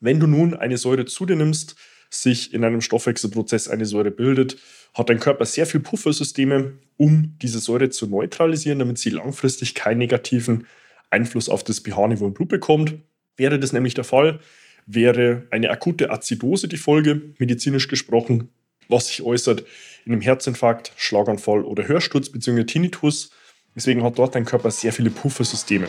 Wenn du nun eine Säure zu dir nimmst, sich in einem Stoffwechselprozess eine Säure bildet, hat dein Körper sehr viel Puffersysteme, um diese Säure zu neutralisieren, damit sie langfristig keinen negativen Einfluss auf das pH-Niveau im Blut bekommt. Wäre das nämlich der Fall, wäre eine akute Azidose die Folge, medizinisch gesprochen, was sich äußert in einem Herzinfarkt, Schlaganfall oder Hörsturz bzw. Tinnitus. Deswegen hat dort dein Körper sehr viele Puffersysteme.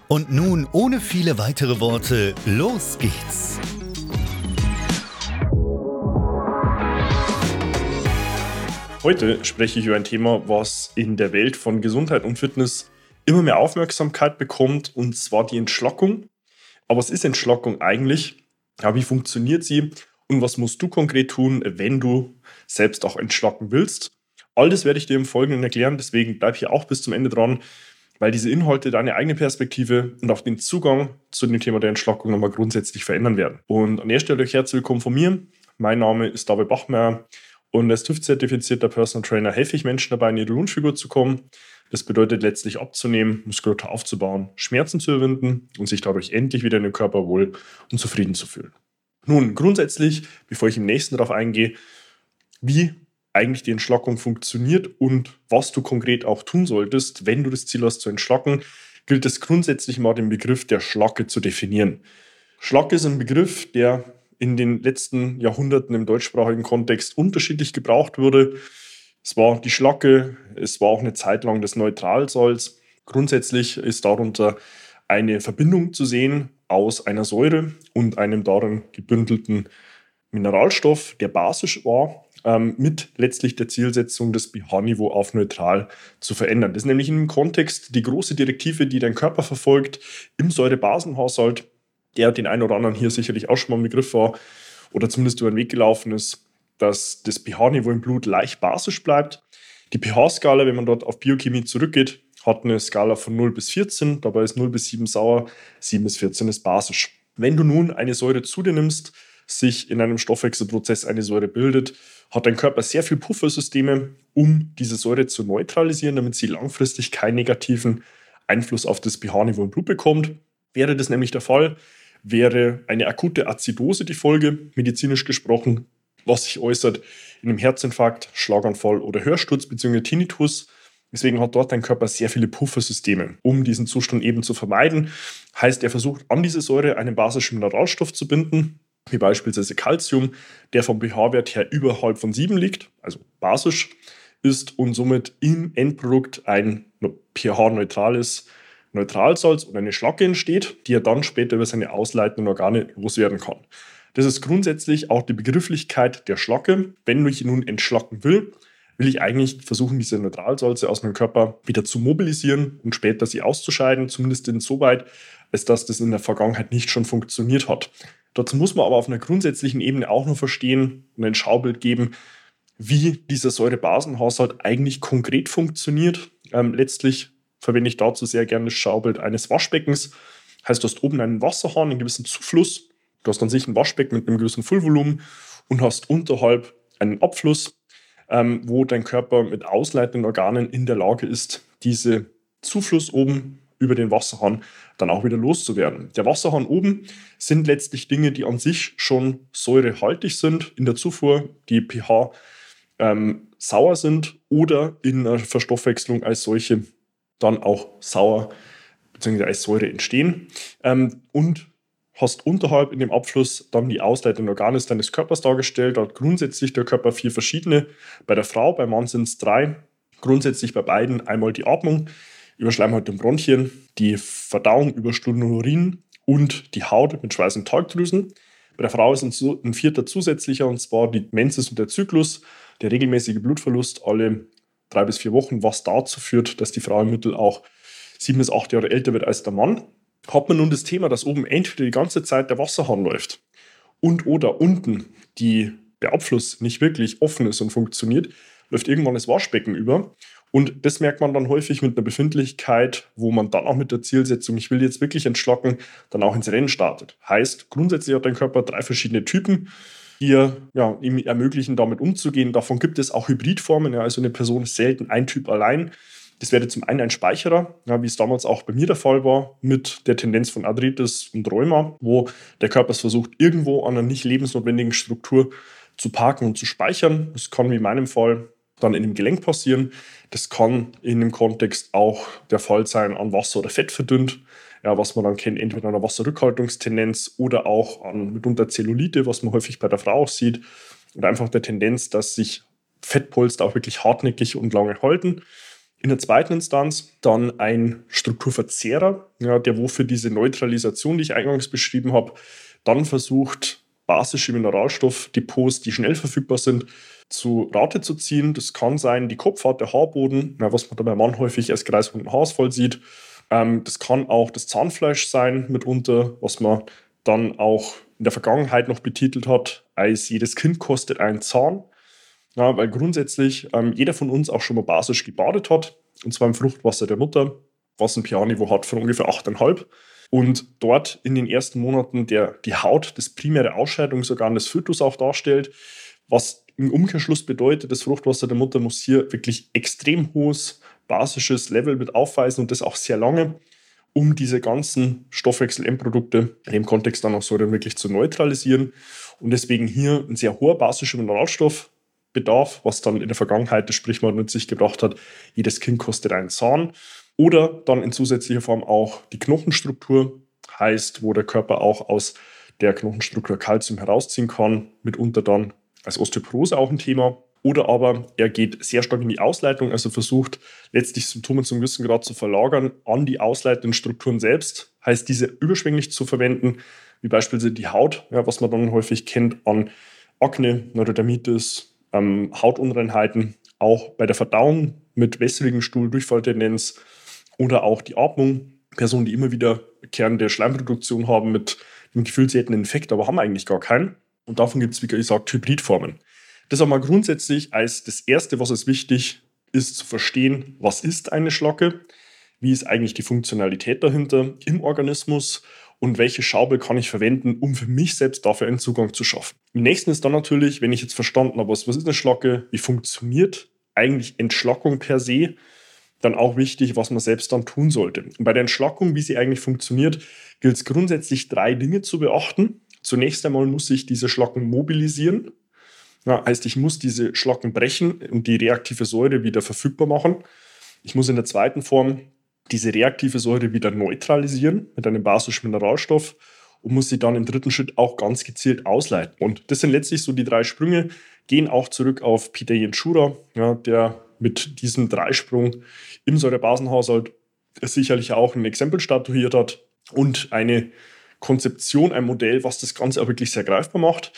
Und nun, ohne viele weitere Worte, los geht's! Heute spreche ich über ein Thema, was in der Welt von Gesundheit und Fitness immer mehr Aufmerksamkeit bekommt, und zwar die Entschlackung aber was ist Entschlackung eigentlich? Ja, wie funktioniert sie? Und was musst du konkret tun, wenn du selbst auch entschlacken willst? All das werde ich dir im Folgenden erklären, deswegen bleib hier auch bis zum Ende dran, weil diese Inhalte deine eigene Perspektive und auch den Zugang zu dem Thema der Entschlackung nochmal grundsätzlich verändern werden. Und an der Stelle euch herzlich willkommen von mir. Mein Name ist David Bachmeier und als TÜV-zertifizierter Personal Trainer helfe ich Menschen dabei, in ihre Wunschfigur zu kommen das bedeutet letztlich abzunehmen, Muskulatur aufzubauen, Schmerzen zu überwinden und sich dadurch endlich wieder in den Körper wohl und zufrieden zu fühlen. Nun, grundsätzlich, bevor ich im nächsten darauf eingehe, wie eigentlich die Entschlackung funktioniert und was du konkret auch tun solltest, wenn du das Ziel hast zu entschlacken, gilt es grundsätzlich mal den Begriff der Schlacke zu definieren. Schlacke ist ein Begriff, der in den letzten Jahrhunderten im deutschsprachigen Kontext unterschiedlich gebraucht wurde. Es war die Schlacke, es war auch eine Zeit lang das Neutralsalz. Grundsätzlich ist darunter eine Verbindung zu sehen aus einer Säure und einem darin gebündelten Mineralstoff, der basisch war, ähm, mit letztlich der Zielsetzung, das pH-Niveau auf neutral zu verändern. Das ist nämlich im Kontext die große Direktive, die dein Körper verfolgt im Säurebasenhaushalt, der den einen oder anderen hier sicherlich auch schon mal im Begriff war oder zumindest über den Weg gelaufen ist dass das pH-Niveau im Blut leicht basisch bleibt. Die pH-Skala, wenn man dort auf Biochemie zurückgeht, hat eine Skala von 0 bis 14, dabei ist 0 bis 7 sauer, 7 bis 14 ist basisch. Wenn du nun eine Säure zu dir nimmst, sich in einem Stoffwechselprozess eine Säure bildet, hat dein Körper sehr viel Puffersysteme, um diese Säure zu neutralisieren, damit sie langfristig keinen negativen Einfluss auf das pH-Niveau im Blut bekommt. Wäre das nämlich der Fall, wäre eine akute Azidose die Folge, medizinisch gesprochen, was sich äußert in einem Herzinfarkt, Schlaganfall oder Hörsturz bzw. Tinnitus. Deswegen hat dort dein Körper sehr viele Puffersysteme, um diesen Zustand eben zu vermeiden. Heißt, er versucht an diese Säure einen basischen Mineralstoff zu binden, wie beispielsweise Calcium, der vom pH-Wert her überhalb von 7 liegt, also basisch ist und somit im Endprodukt ein pH-neutrales Neutralsalz oder eine Schlacke entsteht, die er dann später über seine ausleitenden Organe loswerden kann. Das ist grundsätzlich auch die Begrifflichkeit der Schlacke. Wenn ich nun entschlacken will, will ich eigentlich versuchen, diese Neutralsalze aus meinem Körper wieder zu mobilisieren und später sie auszuscheiden, zumindest insoweit, als dass das in der Vergangenheit nicht schon funktioniert hat. Dazu muss man aber auf einer grundsätzlichen Ebene auch noch verstehen und ein Schaubild geben, wie dieser Säurebasenhaushalt eigentlich konkret funktioniert. Ähm, letztlich verwende ich dazu sehr gerne das Schaubild eines Waschbeckens. Heißt, du hast oben einen Wasserhahn, einen gewissen Zufluss Du hast an sich ein Waschbecken mit einem gewissen Füllvolumen und hast unterhalb einen Abfluss, ähm, wo dein Körper mit ausleitenden Organen in der Lage ist, diese Zufluss oben über den Wasserhahn dann auch wieder loszuwerden. Der Wasserhahn oben sind letztlich Dinge, die an sich schon säurehaltig sind in der Zufuhr, die pH ähm, sauer sind oder in der Verstoffwechslung als solche dann auch sauer bzw. als Säure entstehen. Ähm, und hast unterhalb in dem Abfluss dann die ausleitenden Organe deines Körpers dargestellt. Da hat grundsätzlich der Körper vier verschiedene. Bei der Frau, beim Mann sind es drei. Grundsätzlich bei beiden einmal die Atmung über Schleimhaut und Bronchien, die Verdauung über Stunden und Urin und die Haut mit Schweiß- und Talgdrüsen. Bei der Frau ist ein, vierter zusätzlicher, und zwar die Menses und der Zyklus, der regelmäßige Blutverlust alle drei bis vier Wochen, was dazu führt, dass die Frau im Mittel auch sieben bis acht Jahre älter wird als der Mann. Hat man nun das Thema, dass oben entweder die ganze Zeit der Wasserhahn läuft und oder unten die, der Abfluss nicht wirklich offen ist und funktioniert, läuft irgendwann das Waschbecken über. Und das merkt man dann häufig mit einer Befindlichkeit, wo man dann auch mit der Zielsetzung, ich will jetzt wirklich entschlacken, dann auch ins Rennen startet. Heißt, grundsätzlich hat dein Körper drei verschiedene Typen, die ja, ihm ermöglichen, damit umzugehen. Davon gibt es auch Hybridformen. Ja, also eine Person ist selten ein Typ allein. Das wäre zum einen ein Speicherer, ja, wie es damals auch bei mir der Fall war, mit der Tendenz von Arthritis und Rheuma, wo der Körper es versucht, irgendwo an einer nicht lebensnotwendigen Struktur zu parken und zu speichern. Das kann wie in meinem Fall dann in dem Gelenk passieren. Das kann in dem Kontext auch der Fall sein an Wasser oder Fett verdünnt, ja, was man dann kennt, entweder an einer Wasserrückhaltungstendenz oder auch an mitunter Zellulite, was man häufig bei der Frau auch sieht, und einfach der Tendenz, dass sich Fettpolster auch wirklich hartnäckig und lange halten. In der zweiten Instanz dann ein Strukturverzehrer, ja, der wofür diese Neutralisation, die ich eingangs beschrieben habe, dann versucht, basische Mineralstoffdepots, die schnell verfügbar sind, zu Rate zu ziehen. Das kann sein die Kopfhaut, der Haarboden, was man da beim Mann häufig als kreisrunden Haarausfall sieht. Ähm, das kann auch das Zahnfleisch sein mitunter, was man dann auch in der Vergangenheit noch betitelt hat, als jedes Kind kostet einen Zahn. Ja, weil grundsätzlich ähm, jeder von uns auch schon mal basisch gebadet hat, und zwar im Fruchtwasser der Mutter, was ein pH-Niveau hat von ungefähr 8,5. Und dort in den ersten Monaten der, die Haut das primäre Ausscheidungsorgan des Fötus auch darstellt, was im Umkehrschluss bedeutet, das Fruchtwasser der Mutter muss hier wirklich extrem hohes basisches Level mit aufweisen und das auch sehr lange, um diese ganzen Stoffwechsel-Endprodukte in dem Kontext dann auch so wirklich zu neutralisieren. Und deswegen hier ein sehr hoher basischer Mineralstoff, Bedarf, was dann in der Vergangenheit das Sprichwort mit sich gebracht hat, jedes Kind kostet einen Zahn. Oder dann in zusätzlicher Form auch die Knochenstruktur, heißt, wo der Körper auch aus der Knochenstruktur Kalzium herausziehen kann, mitunter dann als Osteoporose auch ein Thema. Oder aber er geht sehr stark in die Ausleitung, also versucht letztlich Symptome zum gewissen Grad zu verlagern an die ausleitenden Strukturen selbst, heißt diese überschwänglich zu verwenden, wie beispielsweise die Haut, ja, was man dann häufig kennt an Akne, Neurodermitis, ähm, Hautunreinheiten, auch bei der Verdauung mit wässrigem Stuhl, Durchfalltendenz oder auch die Atmung. Personen, die immer wieder der Schleimproduktion haben mit dem Gefühl, sie hätten einen Infekt, aber haben eigentlich gar keinen. Und davon gibt es, wie gesagt, Hybridformen. Das einmal grundsätzlich als das Erste, was es wichtig ist, zu verstehen, was ist eine Schlacke, wie ist eigentlich die Funktionalität dahinter im Organismus und welche Schaube kann ich verwenden, um für mich selbst dafür einen Zugang zu schaffen. Im nächsten ist dann natürlich, wenn ich jetzt verstanden habe, was, ist eine Schlacke, wie funktioniert eigentlich Entschlackung per se, dann auch wichtig, was man selbst dann tun sollte. Und bei der Entschlackung, wie sie eigentlich funktioniert, gilt es grundsätzlich drei Dinge zu beachten. Zunächst einmal muss ich diese Schlacken mobilisieren. Ja, heißt, ich muss diese Schlacken brechen und die reaktive Säure wieder verfügbar machen. Ich muss in der zweiten Form diese reaktive Säure wieder neutralisieren mit einem basischen Mineralstoff und muss sie dann im dritten Schritt auch ganz gezielt ausleiten. Und das sind letztlich so die drei Sprünge, gehen auch zurück auf Peter Jenschura, ja, der mit diesem Dreisprung im Säurebasenhaushalt sicherlich auch ein Exempel statuiert hat und eine Konzeption, ein Modell, was das Ganze auch wirklich sehr greifbar macht.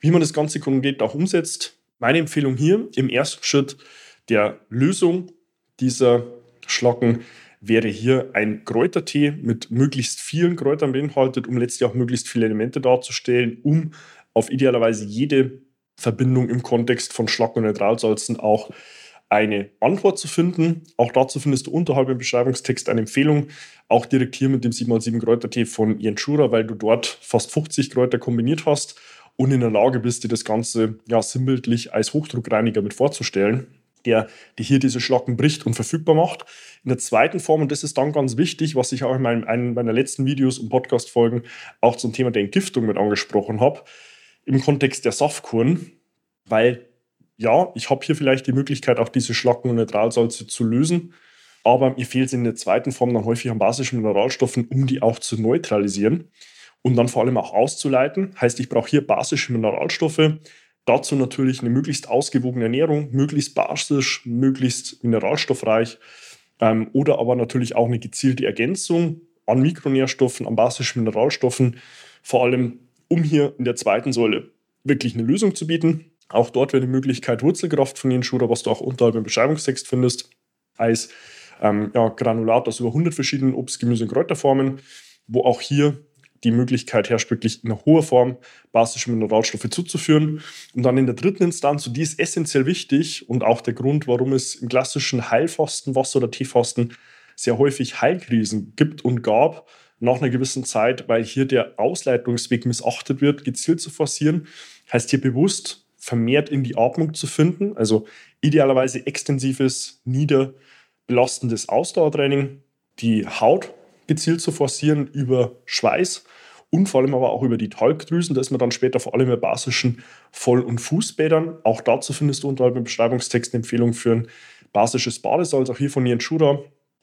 Wie man das Ganze konkret auch umsetzt, meine Empfehlung hier im ersten Schritt der Lösung dieser Schlacken wäre hier ein Kräutertee mit möglichst vielen Kräutern beinhaltet, um letztlich auch möglichst viele Elemente darzustellen, um auf idealerweise jede Verbindung im Kontext von Schlack- und Neutralsalzen auch eine Antwort zu finden. Auch dazu findest du unterhalb im Beschreibungstext eine Empfehlung, auch direkt hier mit dem 7x7 Kräutertee von Jenschura, weil du dort fast 50 Kräuter kombiniert hast und in der Lage bist, dir das Ganze ja sinnbildlich als Hochdruckreiniger mit vorzustellen. der, der hier diese Schlacken bricht und verfügbar macht. In der zweiten Form, und das ist dann ganz wichtig, was ich auch in meinem, einem meiner letzten Videos und Podcast-Folgen auch zum Thema der Entgiftung mit angesprochen habe, im Kontext der Saftkuren, weil ja, ich habe hier vielleicht die Möglichkeit, auch diese Schlacken und Neutralsalze zu lösen, aber mir fehlt es in der zweiten Form dann häufig an basischen Mineralstoffen, um die auch zu neutralisieren und dann vor allem auch auszuleiten. Heißt, ich brauche hier basische Mineralstoffe, dazu natürlich eine möglichst ausgewogene Ernährung, möglichst basisch, möglichst mineralstoffreich ähm, oder aber natürlich auch eine gezielte Ergänzung an Mikronährstoffen, an basischen Mineralstoffen, vor allem um hier in der zweiten Säule wirklich eine Lösung zu bieten. Auch dort wäre die Möglichkeit Wurzelkraft von Jenschura, was du auch unterhalb im Beschreibungstext findest, als ähm, ja, Granulat aus über 100 verschiedenen Obst-, Gemüse- und Kräuterformen, wo auch hier die Möglichkeit herrscht, wirklich in hoher Form basische Mineralstoffe zuzuführen. Und dann in der dritten Instanz, und die ist essentiell wichtig und auch der Grund, warum es im klassischen Heilfasten, Wasser- oder Teefasten sehr häufig Heilkrisen gibt und gab, nach einer gewissen Zeit, weil hier der Ausleitungsweg missachtet wird, gezielt zu forcieren, heißt hier bewusst vermehrt in die Atmung zu finden, also idealerweise extensives, niederbelastendes Ausdauertraining, die Haut gezielt zu forcieren über Schweiß und vor allem aber auch über die Talgdrüsen. Da ist man dann später vor allem bei basischen Voll- und Fußbädern. Auch dazu findest du unterhalb im Beschreibungstext eine Empfehlung für ein basisches Badesalz, auch hier von Jens Schura,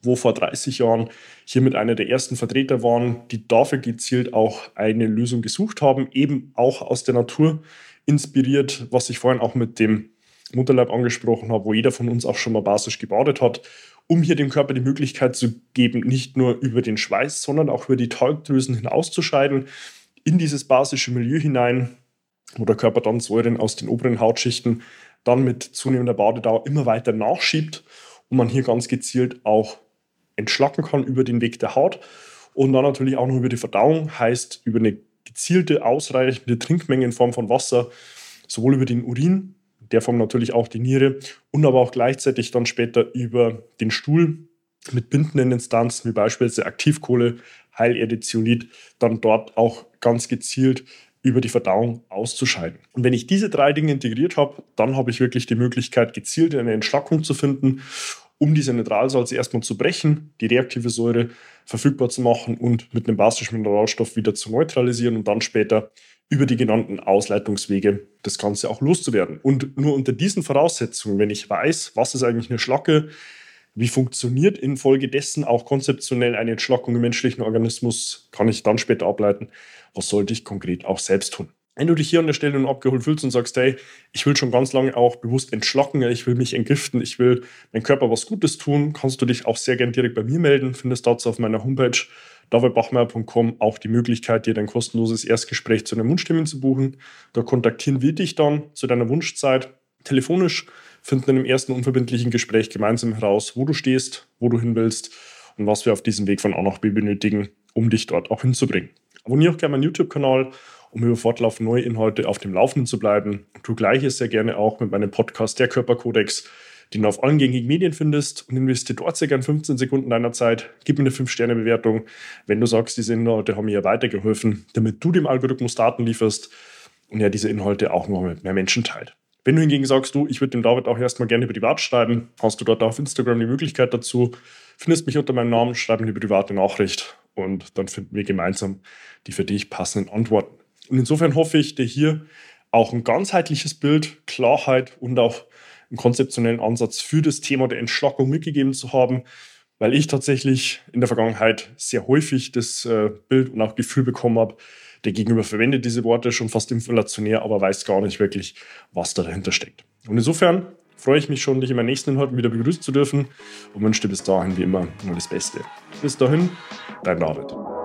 wo vor 30 Jahren hier mit einer der ersten Vertreter waren, die dafür gezielt auch eine Lösung gesucht haben, eben auch aus der Natur inspiriert, was ich vorhin auch mit dem Mutterleib angesprochen habe, wo jeder von uns auch schon mal basisch gebadet hat um hier dem Körper die Möglichkeit zu geben, nicht nur über den Schweiß, sondern auch über die Talgdrüsen hinauszuscheiden, in dieses basische Milieu hinein, wo der Körper dann Säuren aus den oberen Hautschichten dann mit zunehmender Badedauer immer weiter nachschiebt und man hier ganz gezielt auch entschlacken kann über den Weg der Haut und dann natürlich auch noch über die Verdauung, heißt über eine gezielte, ausreichende Trinkmenge in Form von Wasser, sowohl über den Urin der Form natürlich auch die Niere und aber auch gleichzeitig dann später über den Stuhl mit bindenden Instanzen wie beispielsweise Aktivkohle, Heilerde, Zeolit, dann dort auch ganz gezielt über die Verdauung auszuscheiden. Und wenn ich diese drei Dinge integriert habe, dann habe ich wirklich die Möglichkeit, gezielt eine Entschlackung zu finden, um diese Neutralsalze erstmal zu brechen, die reaktive Säure verfügbar zu machen und mit einem basischen Mineralstoff wieder zu neutralisieren und dann später über die genannten Ausleitungswege das Ganze auch loszuwerden. Und nur unter diesen Voraussetzungen, wenn ich weiß, was ist eigentlich eine Schlacke, wie funktioniert infolgedessen auch konzeptionell eine Entschlackung im menschlichen Organismus, kann ich dann später ableiten, was sollte ich konkret auch selbst tun. Wenn du dich hier an der Stelle nun abgeholt fühlst und sagst, hey, ich will schon ganz lange auch bewusst entschlacken, ich will mich entgiften, ich will meinem Körper was Gutes tun, kannst du dich auch sehr gern direkt bei mir melden, findest dazu auf meiner Homepage davidbachmeier.com auch die Möglichkeit, dir dein kostenloses Erstgespräch zu einem Wunschtermin zu buchen. Da kontaktieren wir dich dann zu deiner Wunschzeit telefonisch, finden in einem ersten unverbindlichen Gespräch gemeinsam heraus, wo du stehst, wo du hin willst und was wir auf diesem Weg von A nach B benötigen, um dich dort auch hinzubringen. Abonniere auch gerne meinen YouTube-Kanal, um über fortlaufend neue Inhalte auf dem Laufenden zu bleiben. Tu gleiches sehr gerne auch mit meinem Podcast Der Körperkodex den du auf allen gängigen Medien findest und investiere dort sehr gerne 15 Sekunden deiner Zeit. Gib mir eine 5-Sterne-Bewertung, wenn du sagst, diese Inhalte haben mir weitergeholfen, damit du dem Algorithmus Daten lieferst und ja diese Inhalte auch noch mit mehr Menschen teilt. Wenn du hingegen sagst, du, ich würde dem David auch erstmal gerne privat schreiben, hast du dort auf Instagram die Möglichkeit dazu. Findest mich unter meinem Namen, schreib mir eine private Nachricht und dann finden wir gemeinsam die für dich passenden Antworten. Und insofern hoffe ich, dir hier auch ein ganzheitliches Bild, Klarheit und auch einen konzeptionellen Ansatz für das Thema der Entschlackung mitgegeben zu haben, weil ich tatsächlich in der Vergangenheit sehr häufig das äh, Bild und auch Gefühl bekommen habe, der Gegenüber verwendet diese Worte schon fast inflationär, aber weiß gar nicht wirklich, was da dahinter steckt. Und insofern freue ich mich schon, dich in meinen nächsten Inhalten wieder begrüßen zu dürfen und wünsche dir bis dahin wie immer nur das Beste. Bis dahin, dein David.